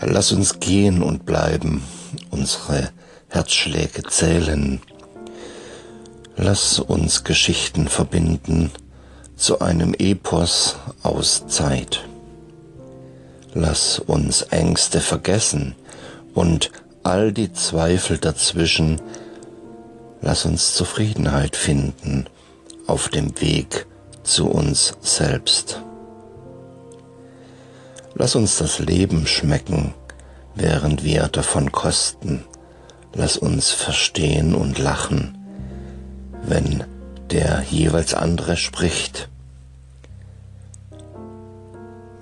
Lass uns gehen und bleiben, unsere Herzschläge zählen. Lass uns Geschichten verbinden zu einem Epos aus Zeit. Lass uns Ängste vergessen und all die Zweifel dazwischen. Lass uns Zufriedenheit finden auf dem Weg zu uns selbst. Lass uns das Leben schmecken, während wir davon kosten. Lass uns verstehen und lachen, wenn der jeweils andere spricht.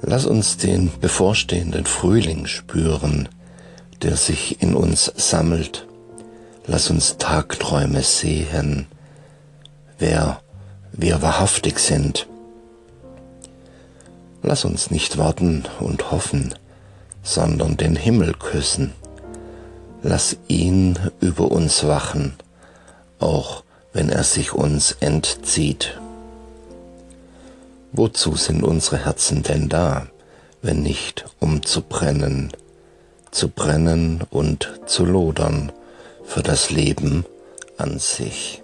Lass uns den bevorstehenden Frühling spüren, der sich in uns sammelt. Lass uns Tagträume sehen, wer wir wahrhaftig sind Lass uns nicht warten und hoffen, sondern den Himmel küssen. Lass ihn über uns wachen, auch wenn er sich uns entzieht. Wozu sind unsere Herzen denn da, wenn nicht um zu brennen, zu brennen und zu lodern für das Leben an sich?